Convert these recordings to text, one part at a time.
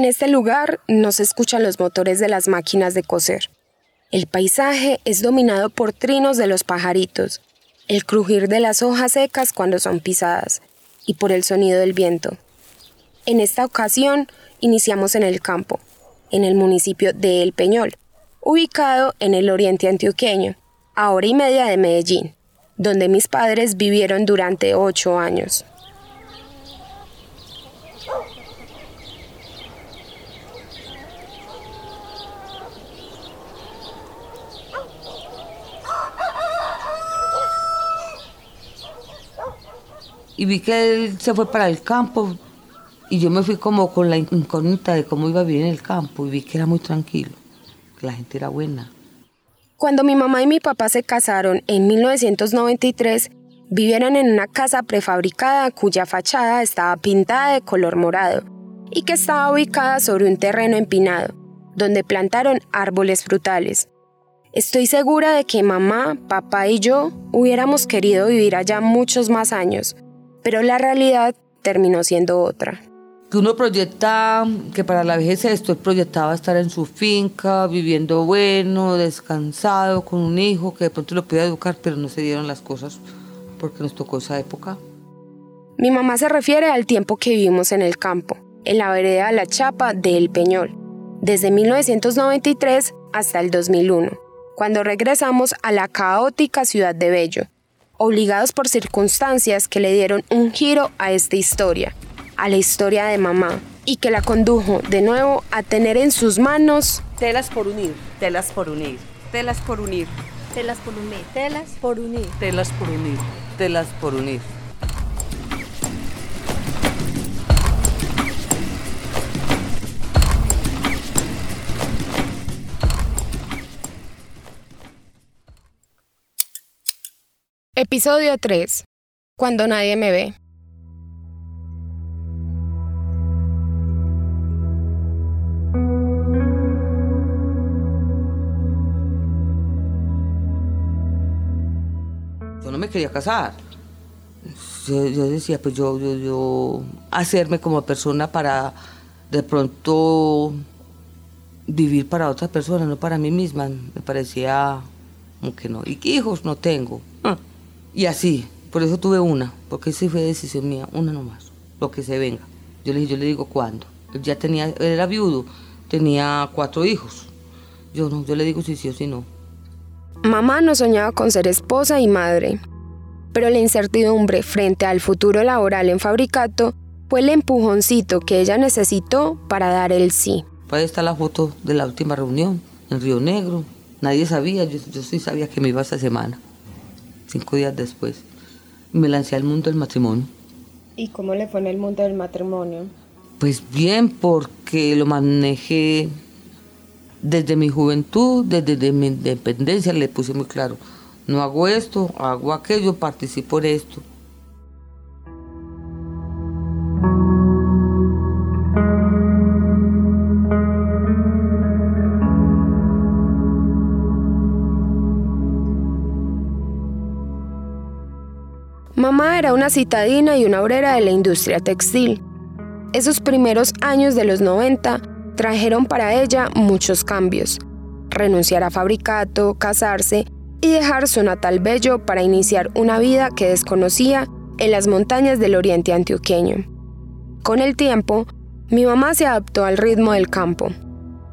En este lugar no se escuchan los motores de las máquinas de coser. El paisaje es dominado por trinos de los pajaritos, el crujir de las hojas secas cuando son pisadas y por el sonido del viento. En esta ocasión iniciamos en el campo, en el municipio de El Peñol, ubicado en el oriente antioqueño, a hora y media de Medellín, donde mis padres vivieron durante ocho años. Y vi que él se fue para el campo y yo me fui como con la incógnita de cómo iba a vivir en el campo y vi que era muy tranquilo, que la gente era buena. Cuando mi mamá y mi papá se casaron en 1993, vivieron en una casa prefabricada cuya fachada estaba pintada de color morado y que estaba ubicada sobre un terreno empinado, donde plantaron árboles frutales. Estoy segura de que mamá, papá y yo hubiéramos querido vivir allá muchos más años, pero la realidad terminó siendo otra que uno proyecta que para la vejez esto, proyectaba estar en su finca, viviendo bueno, descansado, con un hijo que de pronto lo podía educar, pero no se dieron las cosas porque nos tocó esa época. Mi mamá se refiere al tiempo que vivimos en el campo, en la vereda La Chapa de El Peñol, desde 1993 hasta el 2001, cuando regresamos a la caótica ciudad de Bello, obligados por circunstancias que le dieron un giro a esta historia a la historia de mamá y que la condujo de nuevo a tener en sus manos telas por unir, telas por unir, telas por unir, telas por unir, telas por unir, telas por unir, telas por unir. Episodio 3. Cuando nadie me ve. quería casar. Yo, decía, pues yo, yo, yo, hacerme como persona para de pronto vivir para otras personas, no para mí misma. Me parecía como que no. Y hijos no tengo. Y así, por eso tuve una, porque esa fue decisión mía, una nomás, lo que se venga. Yo le, yo le digo cuándo. Él ya tenía, él era viudo, tenía cuatro hijos. Yo no, yo le digo si sí o si no. Mamá no soñaba con ser esposa y madre, pero la incertidumbre frente al futuro laboral en Fabricato fue el empujoncito que ella necesitó para dar el sí. Ahí está la foto de la última reunión en Río Negro. Nadie sabía, yo, sí sabía que me iba esa semana, cinco días después. Me lancé al mundo del matrimonio. ¿Y cómo le fue en el mundo del matrimonio? Pues bien, porque lo manejé desde mi juventud, desde mi independencia, le puse muy claro no hago esto, hago aquello, participo en esto. Mamá era una citadina y una obrera de la industria textil. Esos primeros años de los 90 trajeron para ella muchos cambios. Renunciar a fabricato, casarse y dejar su natal Bello para iniciar una vida que desconocía en las montañas del oriente antioqueño. Con el tiempo, mi mamá se adaptó al ritmo del campo.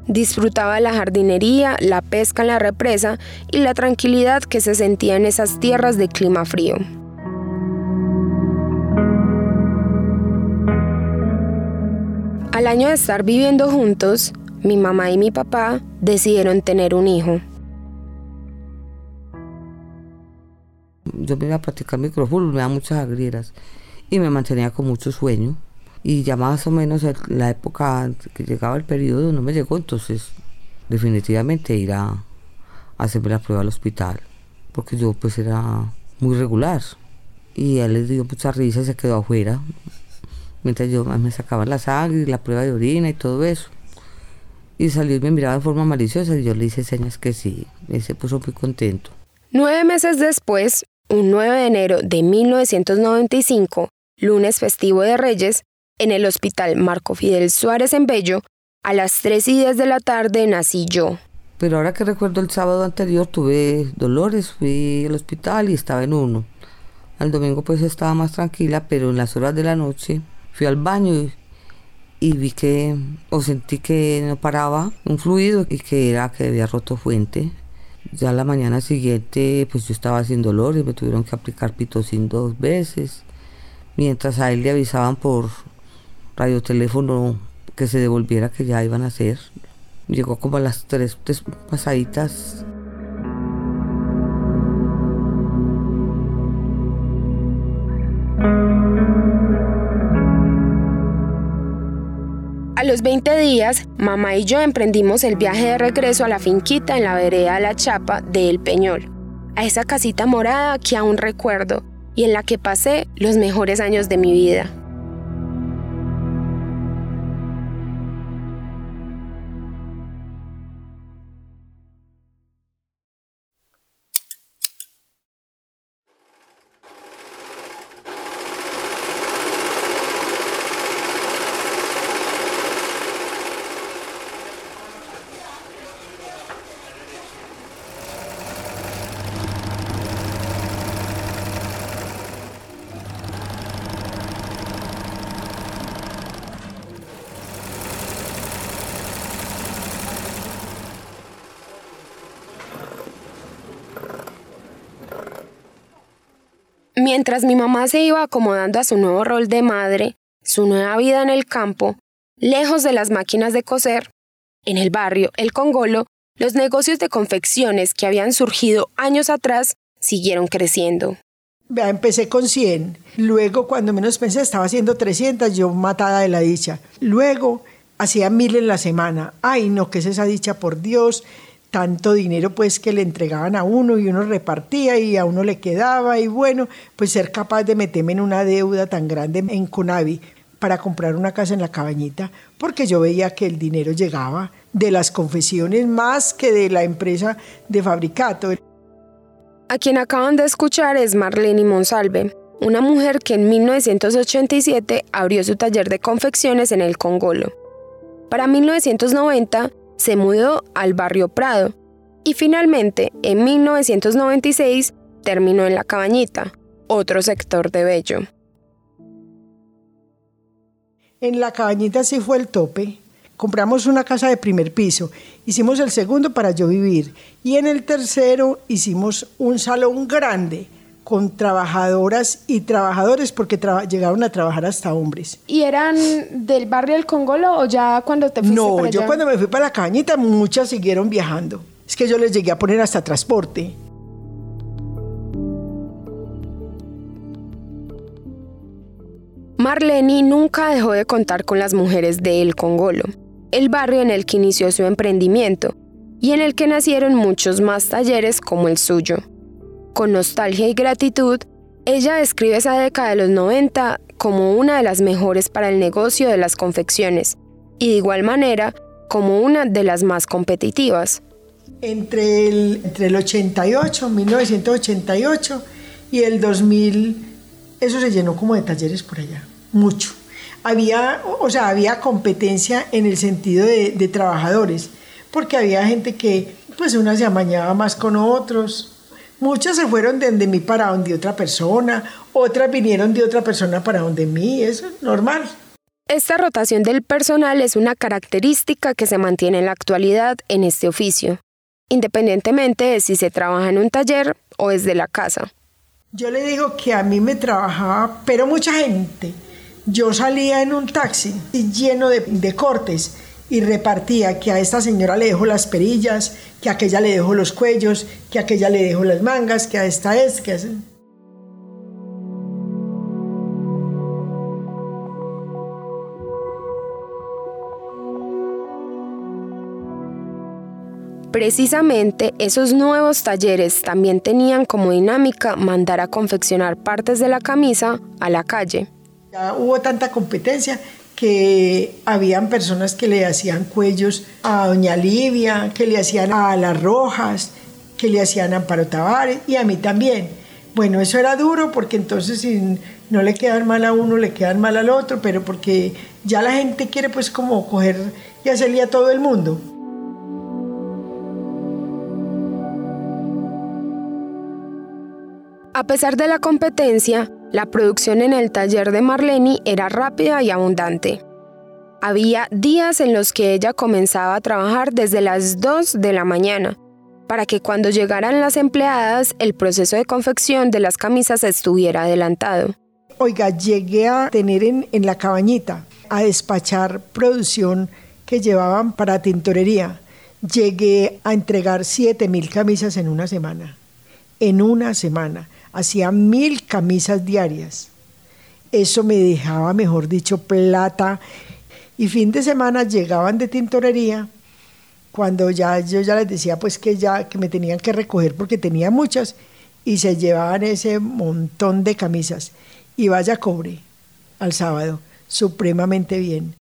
Disfrutaba la jardinería, la pesca en la represa y la tranquilidad que se sentía en esas tierras de clima frío. Al año de estar viviendo juntos, mi mamá y mi papá decidieron tener un hijo. yo me iba a practicar microfútbol, me da muchas agrieras y me mantenía con mucho sueño. Y ya más o menos la época que llegaba el periodo no me llegó, entonces definitivamente ir a, hacerme la prueba al hospital, porque yo pues era muy regular. Y él le dio mucha risa y se quedó afuera, mientras yo me sacaba la sangre y la prueba de orina y todo eso. Y salió y me miraba de forma maliciosa y yo le hice señas que sí, y se puso muy contento. Nueve meses después, un 9 de enero de 1995, lunes festivo de Reyes, En el hospital Marco Fidel Suárez en Bello, a las 3 y 10 de la tarde nací yo. Pero ahora que recuerdo el sábado anterior tuve dolores, fui al hospital y estaba en uno. Al domingo pues estaba más tranquila, pero en las horas de la noche fui al baño y, y vi que, o sentí que no paraba un fluido y que era que había roto fuente. Ya la mañana siguiente pues yo estaba sin dolores, me tuvieron que aplicar pitocin dos veces. Mientras a él le avisaban por radioteléfono que se devolviera que ya iban a hacer. Llegó como a las tres pasaditas. Los 20 días, mamá y yo emprendimos el viaje de regreso a la finquita en la vereda La Chapa de El Peñol, a esa casita morada que aún recuerdo y en la que pasé los mejores años de mi vida. Mientras mi mamá se iba acomodando a su nuevo rol de madre, su nueva vida en el campo, lejos de las máquinas de coser, en el barrio El Congolo, los negocios de confecciones que habían surgido años atrás siguieron creciendo. Vea, empecé con 100. Luego, cuando menos pensé, estaba haciendo 300, yo matada de la dicha. Luego, hacía mil en la semana. Ay, no, ¿qué es esa dicha? Por Dios tanto dinero pues que le entregaban a uno y uno repartía y a uno le quedaba y bueno, pues ser capaz de meterme en una deuda tan grande en Conavi para comprar una casa en la cabañita, porque yo veía que el dinero llegaba de las confesiones más que de la empresa de fabricato. A quien acaban de escuchar es Marlene Monsalve, una mujer que en 1987 abrió su taller de confecciones en el Congolo. Para 1990 se mudó al barrio Prado y finalmente en 1996 terminó en La Cabañita, otro sector de Bello. En La Cabañita sí fue el tope. Compramos una casa de primer piso, hicimos el segundo para yo vivir y en el tercero hicimos un salón grande con trabajadoras y trabajadores porque llegaron a trabajar hasta hombres. ¿Y eran del barrio del Congolo o ya cuando te fuiste No, yo cuando me fui para la cañita muchas siguieron viajando. Es que yo les llegué a poner hasta transporte. Marlene nunca dejó de contar con las mujeres de El Congolo, el barrio en el que inició su emprendimiento y en el que nacieron muchos más talleres como el suyo. Con nostalgia y gratitud, ella describe esa década de los 90 como una de las mejores para el negocio de las confecciones y de igual manera como una de las más competitivas. Entre el, entre el 88, 1988 y el 2000, eso se llenó como de talleres por allá, mucho. Había, o sea, había competencia en el sentido de, de trabajadores, porque había gente que, pues, una se amañaba más con otros, Muchas se fueron de mí para donde otra persona, otras vinieron de otra persona para donde mí, eso es normal. Esta rotación del personal es una característica que se mantiene en la actualidad en este oficio, independientemente de si se trabaja en un taller o desde la casa. Yo le digo que a mí me trabajaba, pero mucha gente. Yo salía en un taxi lleno de, de cortes y repartía que a esta señora le dejo las perillas, que a aquella le dejo los cuellos, que a aquella le dejo las mangas, que a esta es, que hace. Precisamente esos nuevos talleres también tenían como dinámica mandar a confeccionar partes de la camisa a la calle. Ya hubo tanta competencia que habían personas que le hacían cuellos a Doña Livia, que le hacían a las Rojas, que le hacían a Amparo Tavares y a mí también. Bueno, eso era duro porque entonces si no le quedan mal a uno, le quedan mal al otro, pero porque ya la gente quiere pues como coger y hacerle a todo el mundo. A pesar de la competencia, la producción en el taller de Marlene era rápida y abundante. Había días en los que ella comenzaba a trabajar desde las 2 de la mañana, para que cuando llegaran las empleadas el proceso de confección de las camisas estuviera adelantado. Oiga, llegué a tener en, en la cabañita a despachar producción que llevaban para tintorería. Llegué a entregar 7 mil camisas en una semana. En una semana. Hacía mil camisas diarias. Eso me dejaba, mejor dicho, plata y fin de semana llegaban de tintorería cuando ya yo ya les decía pues que ya que me tenían que recoger porque tenía muchas y se llevaban ese montón de camisas y vaya cobre al sábado supremamente bien.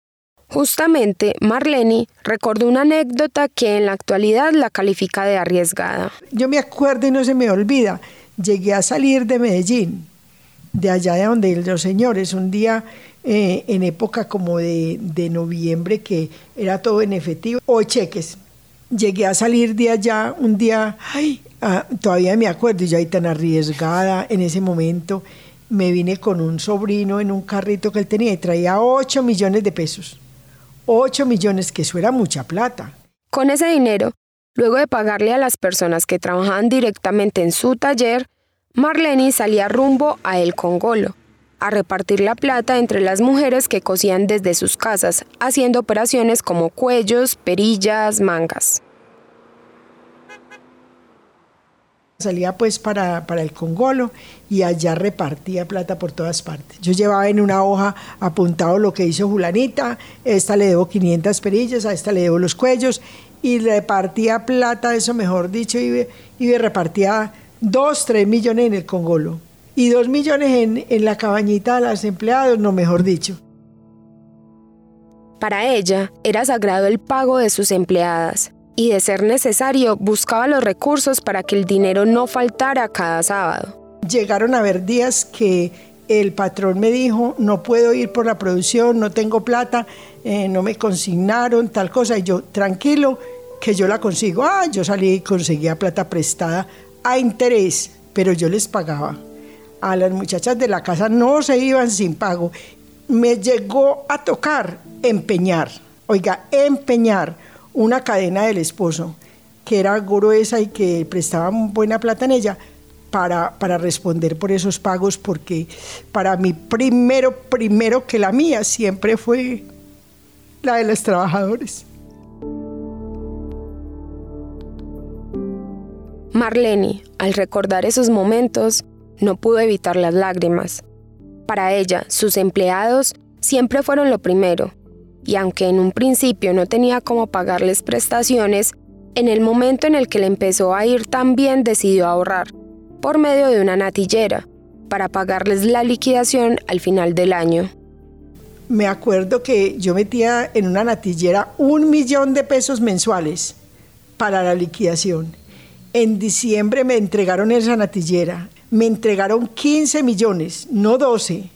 Justamente, Marlene recordó una anécdota que en la actualidad la califica de arriesgada. Yo me acuerdo y no se me olvida, llegué a salir de Medellín, de allá de donde los señores, un día eh, en época como de, noviembre que era todo en efectivo o cheques. Llegué a salir de allá un día, ay, ah, todavía me acuerdo, yo ahí tan arriesgada en ese momento, me vine con un sobrino en un carrito que él tenía y traía 8 millones de pesos. 8 millones, que eso era mucha plata. Con ese dinero, luego de pagarle a las personas que trabajaban directamente en su taller, Marlene salía rumbo a El Congolo a repartir la plata entre las mujeres que cosían desde sus casas, haciendo operaciones como cuellos, perillas, mangas. Salía pues para, para, el Congolo y allá repartía plata por todas partes. Yo llevaba en una hoja apuntado lo que hizo Julanita, esta le debo 500 perillas, a esta le debo los cuellos y repartía plata, eso mejor dicho, y, y repartía 2, 3 millones en el Congolo y dos millones en, en la cabañita de las empleados, no mejor dicho. Para ella era sagrado el pago de sus empleadas y de ser necesario buscaba los recursos para que el dinero no faltara cada sábado. Llegaron a haber días que el patrón me dijo, no puedo ir por la producción, no tengo plata, eh, no me consignaron, tal cosa, y yo, tranquilo, que yo la consigo. Ah, yo salí y conseguía plata prestada a interés, pero yo les pagaba a las muchachas de la casa no se iban sin pago. Me llegó a tocar empeñar, oiga, empeñar una cadena del esposo, que era gruesa y que prestaba buena plata en ella, para, para, responder por esos pagos, porque para mí primero, primero que la mía siempre fue la de los trabajadores. Marlene, al recordar esos momentos, no pudo evitar las lágrimas. Para ella, sus empleados siempre fueron lo primero, y aunque en un principio no tenía cómo pagarles prestaciones, en el momento en el que le empezó a ir tan bien decidió ahorrar, por medio de una natillera, para pagarles la liquidación al final del año. Me acuerdo que yo metía en una natillera un millón de pesos mensuales para la liquidación. En diciembre me entregaron esa natillera me entregaron 15 millones, no 12.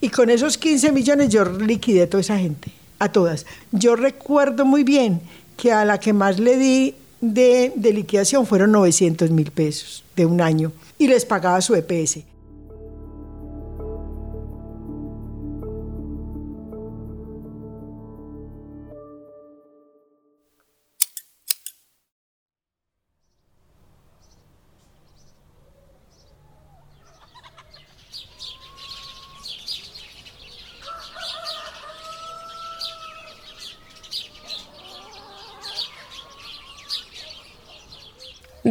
Y con esos 15 millones yo liquidé a toda esa gente, a todas. Yo recuerdo muy bien que a la que más le di de, de liquidación fueron 900 mil pesos de un año y les pagaba su EPS.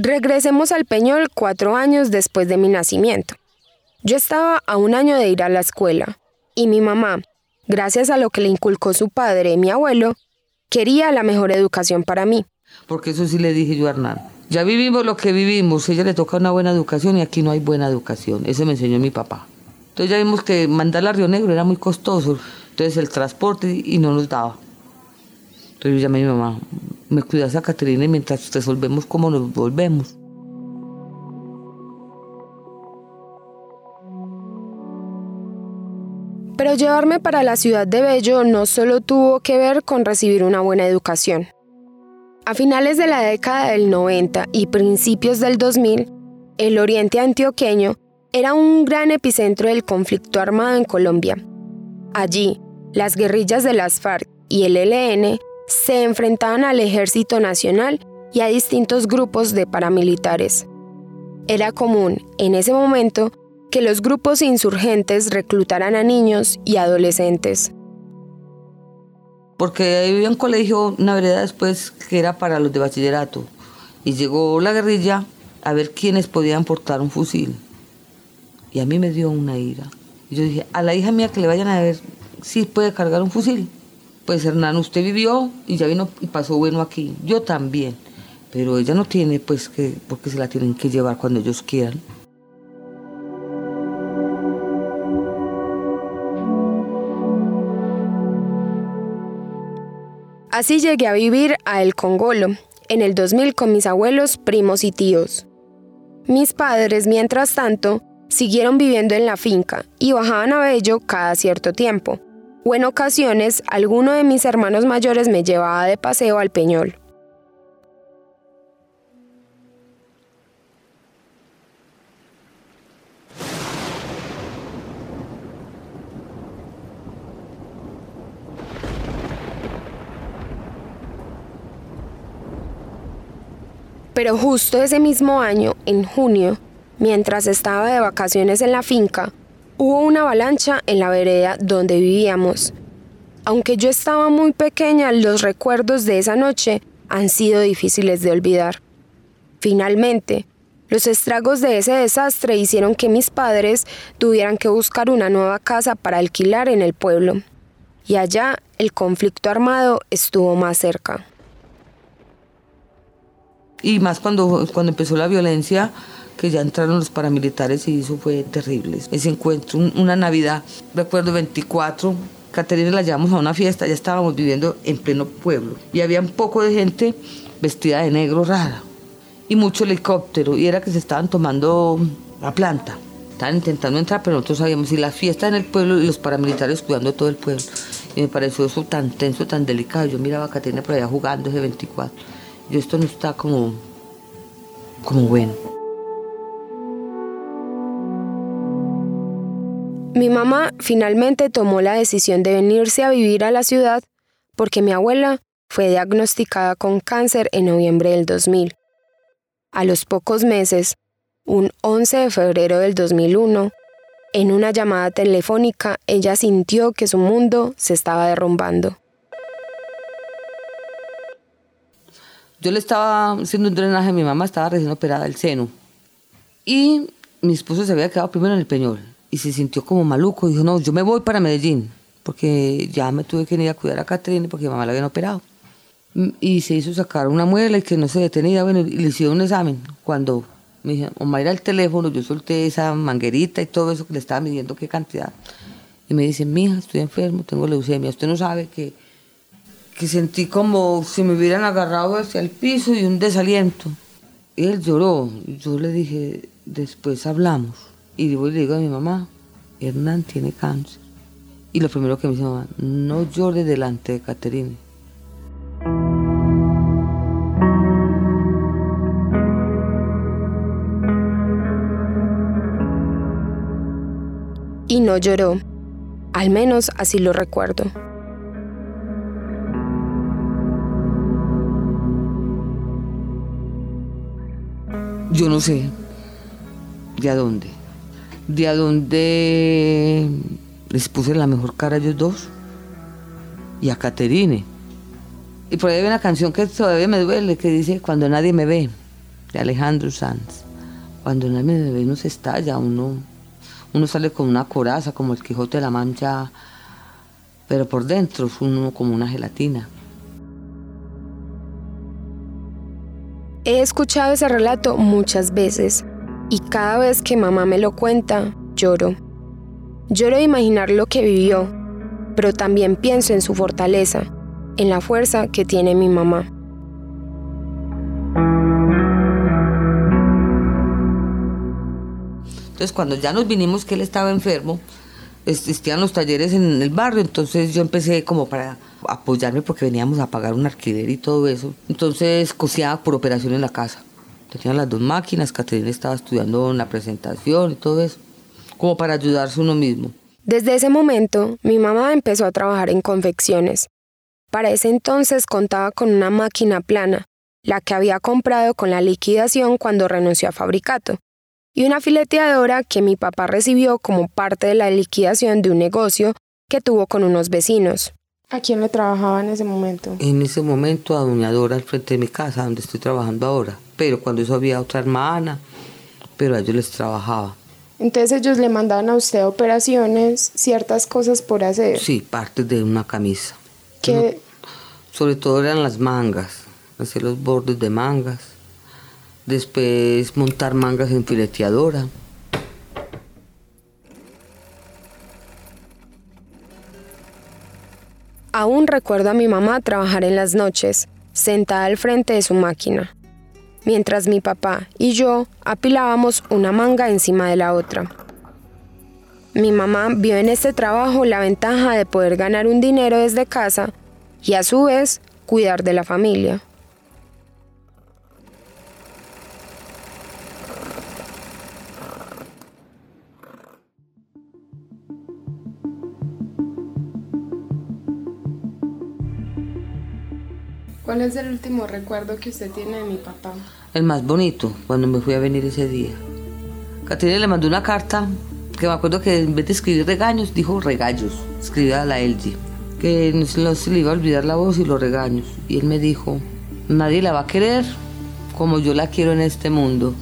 Regresemos al Peñol cuatro años después de mi nacimiento. Yo estaba a un año de ir a la escuela y mi mamá, gracias a lo que le inculcó su padre mi abuelo, quería la mejor educación para mí. Porque eso sí le dije yo a Hernán. Ya vivimos lo que vivimos, ella le toca una buena educación y aquí no hay buena educación. Eso me enseñó mi papá. Entonces ya vimos que mandarla a Río Negro era muy costoso. Entonces el transporte y no nos daba. Entonces yo llamé a mi mamá, me cuidas a Caterina mientras resolvemos cómo nos volvemos. Pero llevarme para la ciudad de Bello no solo tuvo que ver con recibir una buena educación. A finales de la década del 90 y principios del 2000, el oriente antioqueño era un gran epicentro del conflicto armado en Colombia. Allí, las guerrillas de las FARC y el ELN se enfrentaban al Ejército Nacional y a distintos grupos de paramilitares. Era común, en ese momento, que los grupos insurgentes reclutaran a niños y adolescentes. Porque había un colegio, una vereda después, que era para los de bachillerato. Y llegó la guerrilla a ver quiénes podían portar un fusil. Y a mí me dio una ira. Y yo dije, a la hija mía que le vayan a ver si puede cargar un fusil. Pues Hernán, usted vivió y ya vino y pasó bueno aquí. Yo también. Pero ella no tiene, pues, que, porque se la tienen que llevar cuando ellos quieran. Así llegué a vivir a El Congolo, en el 2000 con mis abuelos, primos y tíos. Mis padres, mientras tanto, siguieron viviendo en la finca y bajaban a Bello cada cierto tiempo, o en ocasiones alguno de mis hermanos mayores me llevaba de paseo al Peñol. Pero justo ese mismo año, en junio, mientras estaba de vacaciones en la finca, hubo una avalancha en la vereda donde vivíamos. Aunque yo estaba muy pequeña, los recuerdos de esa noche han sido difíciles de olvidar. Finalmente, los estragos de ese desastre hicieron que mis padres tuvieran que buscar una nueva casa para alquilar en el pueblo. Y allá el conflicto armado estuvo más cerca y más cuando, cuando empezó la violencia, que ya entraron los paramilitares y eso fue terrible. Ese encuentro, una Navidad, recuerdo 24, Caterina la llevamos a una fiesta, ya estábamos viviendo en pleno pueblo y había un poco de gente vestida de negro rara y mucho helicóptero y era que se estaban tomando la planta. Estaban intentando entrar, pero nosotros sabíamos, y la fiesta en el pueblo y los paramilitares cuidando todo el pueblo. Y me pareció eso tan tenso, tan delicado. Yo miraba a Caterina por allá jugando ese 24 y esto no está como, como bueno. Mi mamá finalmente tomó la decisión de venirse a vivir a la ciudad porque mi abuela fue diagnosticada con cáncer en noviembre del 2000. A los pocos meses, un 11 de febrero del 2001, en una llamada telefónica ella sintió que su mundo se estaba derrumbando. Yo le estaba haciendo un drenaje, mi mamá estaba recién operada del seno. Y mi esposo se había quedado primero en el Peñol y se sintió como maluco. Dijo, no, yo me voy para Medellín, porque ya me tuve que ir a cuidar a Catrine porque mi mamá la habían operado. Y se hizo sacar una muela y que no se detenía, bueno, y le hicieron un examen. Cuando me dijeron, Omar era el teléfono, yo solté esa manguerita y todo eso que le estaba midiendo qué cantidad. Y me dice, mija, estoy enfermo, tengo leucemia. Usted no sabe que que sentí como si me hubieran agarrado hacia el piso y un desaliento. Y él lloró. Yo le dije, después hablamos. Y le digo a mi mamá, Hernán tiene cáncer. Y lo primero que me dice mamá, no llore delante de Caterine. Y no lloró. Al menos así lo recuerdo. Yo no sé de a dónde. De a dónde les puse la mejor cara a ellos dos. Y a Caterine. Y por ahí hay una canción que todavía me duele, que dice Cuando nadie me ve, de Alejandro Sanz. Cuando nadie me ve, uno se estalla, uno, uno sale con una coraza, como el Quijote de la Mancha, pero por dentro es uno como una gelatina. He escuchado ese relato muchas veces y cada vez que mamá me lo cuenta, lloro. Lloro de imaginar lo que vivió, pero también pienso en su fortaleza, en la fuerza que tiene mi mamá. Entonces cuando ya nos vinimos que él estaba enfermo, existían los talleres en el barrio, entonces yo empecé como para apoyarme porque veníamos a pagar un alquiler y todo eso. Entonces cosía por operación en la casa. Tenía las dos máquinas, Caterina estaba estudiando en la presentación y todo eso, como para ayudarse uno mismo. Desde ese momento, mi mamá empezó a trabajar en confecciones. Para ese entonces contaba con una máquina plana, la que había comprado con la liquidación cuando renunció a Fabricato, y una fileteadora que mi papá recibió como parte de la liquidación de un negocio que tuvo con unos vecinos. ¿A quién le trabajaba en ese momento? En ese momento a Doña Dora al frente de mi casa, donde estoy trabajando ahora. Pero cuando eso había otra hermana, pero a ellos les trabajaba. Entonces ellos le mandaban a usted operaciones, ciertas cosas por hacer. Sí, parte de una camisa. ¿Qué? sobre todo eran las mangas, hacer los bordes de mangas. Después montar mangas en fileteadora. Aún recuerdo a mi mamá trabajar en las noches, sentada al frente de su máquina, mientras mi papá y yo apilábamos una manga encima de la otra. Mi mamá vio en este trabajo la ventaja de poder ganar un dinero desde casa y a su vez cuidar de la familia. ¿Cuál es el último recuerdo que usted tiene de mi papá? El más bonito, cuando me fui a venir ese día. Caterina le mandó una carta que me acuerdo que en vez de escribir regaños, dijo regallos. Escribía a la LG. Que no se le iba a olvidar la voz y los regaños. Y él me dijo, nadie la va a querer como yo la quiero en este mundo.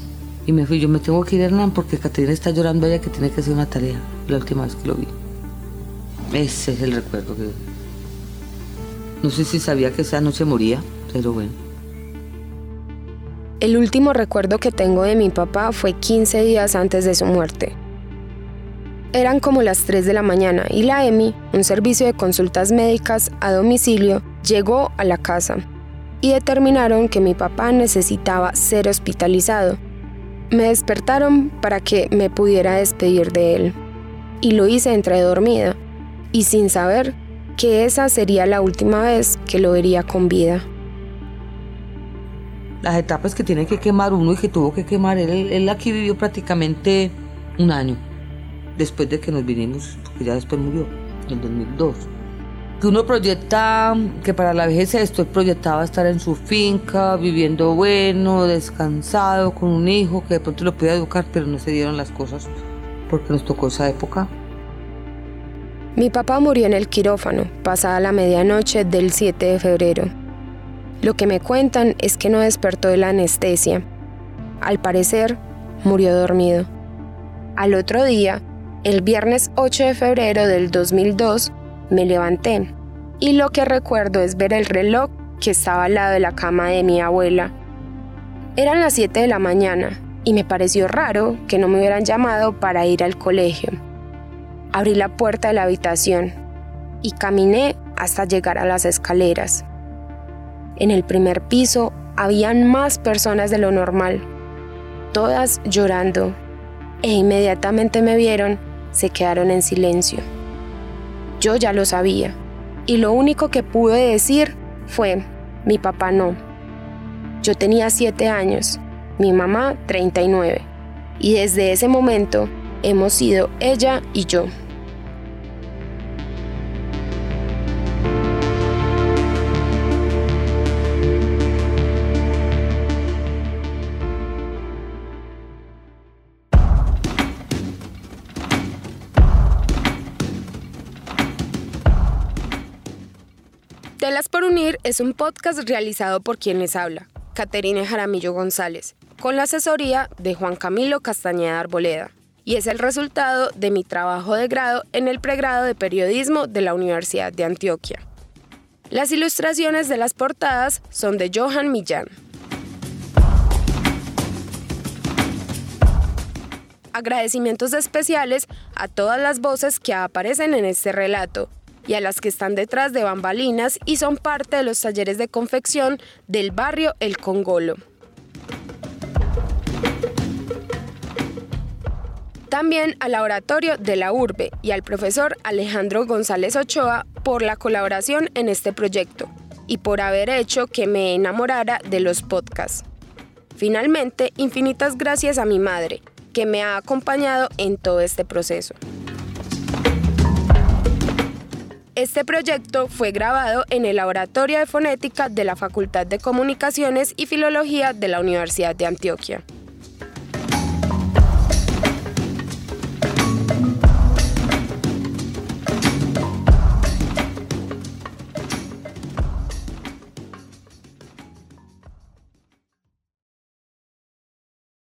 Y me fui, yo me tengo que ir, Hernán, porque Caterina está llorando allá que tiene que hacer una tarea. La última vez que lo vi. Ese es el recuerdo que... No sé si sabía que esa noche moría, pero bueno. El último recuerdo que tengo de mi papá fue 15 días antes de su muerte. Eran como las 3 de la mañana y la EMI, un servicio de consultas médicas a domicilio, llegó a la casa y determinaron que mi papá necesitaba ser hospitalizado. Me despertaron para que me pudiera despedir de él. Y lo hice entre dormida y sin saber que esa sería la última vez que lo vería con vida. Las etapas que tiene que quemar uno y que tuvo que quemar, él, él aquí vivió prácticamente un año después de que nos vinimos, porque ya después murió, en 2002. Que uno proyecta, que para la vejez esto, él proyectaba estar en su finca, viviendo bueno, descansado, con un hijo que de pronto lo podía educar, pero no se dieron las cosas porque nos tocó esa época. Mi papá murió en el quirófano, pasada la medianoche del 7 de febrero. Lo que me cuentan es que no despertó de la anestesia. Al parecer, murió dormido. Al otro día, el viernes 8 de febrero del 2002, me levanté y lo que recuerdo es ver el reloj que estaba al lado de la cama de mi abuela. Eran las 7 de la mañana y me pareció raro que no me hubieran llamado para ir al colegio. Abrí la puerta de la habitación y caminé hasta llegar a las escaleras. En el primer piso habían más personas de lo normal, todas llorando, e inmediatamente me vieron, se quedaron en silencio. Yo ya lo sabía, y lo único que pude decir fue, mi papá no. Yo tenía siete años, mi mamá 39, y desde ese momento hemos sido ella y yo. Telas por Unir es un podcast realizado por quien les habla, Caterina Jaramillo González, con la asesoría de Juan Camilo Castañeda Arboleda y es el resultado de mi trabajo de grado en el pregrado de periodismo de la Universidad de Antioquia. Las ilustraciones de las portadas son de Johan Millán. Agradecimientos especiales a todas las voces que aparecen en este relato y a las que están detrás de bambalinas y son parte de los talleres de confección del barrio El Congolo. También al laboratorio de la URBE y al profesor Alejandro González Ochoa por la colaboración en este proyecto y por haber hecho que me enamorara de los podcasts. Finalmente, infinitas gracias a mi madre, que me ha acompañado en todo este proceso. Este proyecto fue grabado en el Laboratorio de Fonética de la Facultad de Comunicaciones y Filología de la Universidad de Antioquia.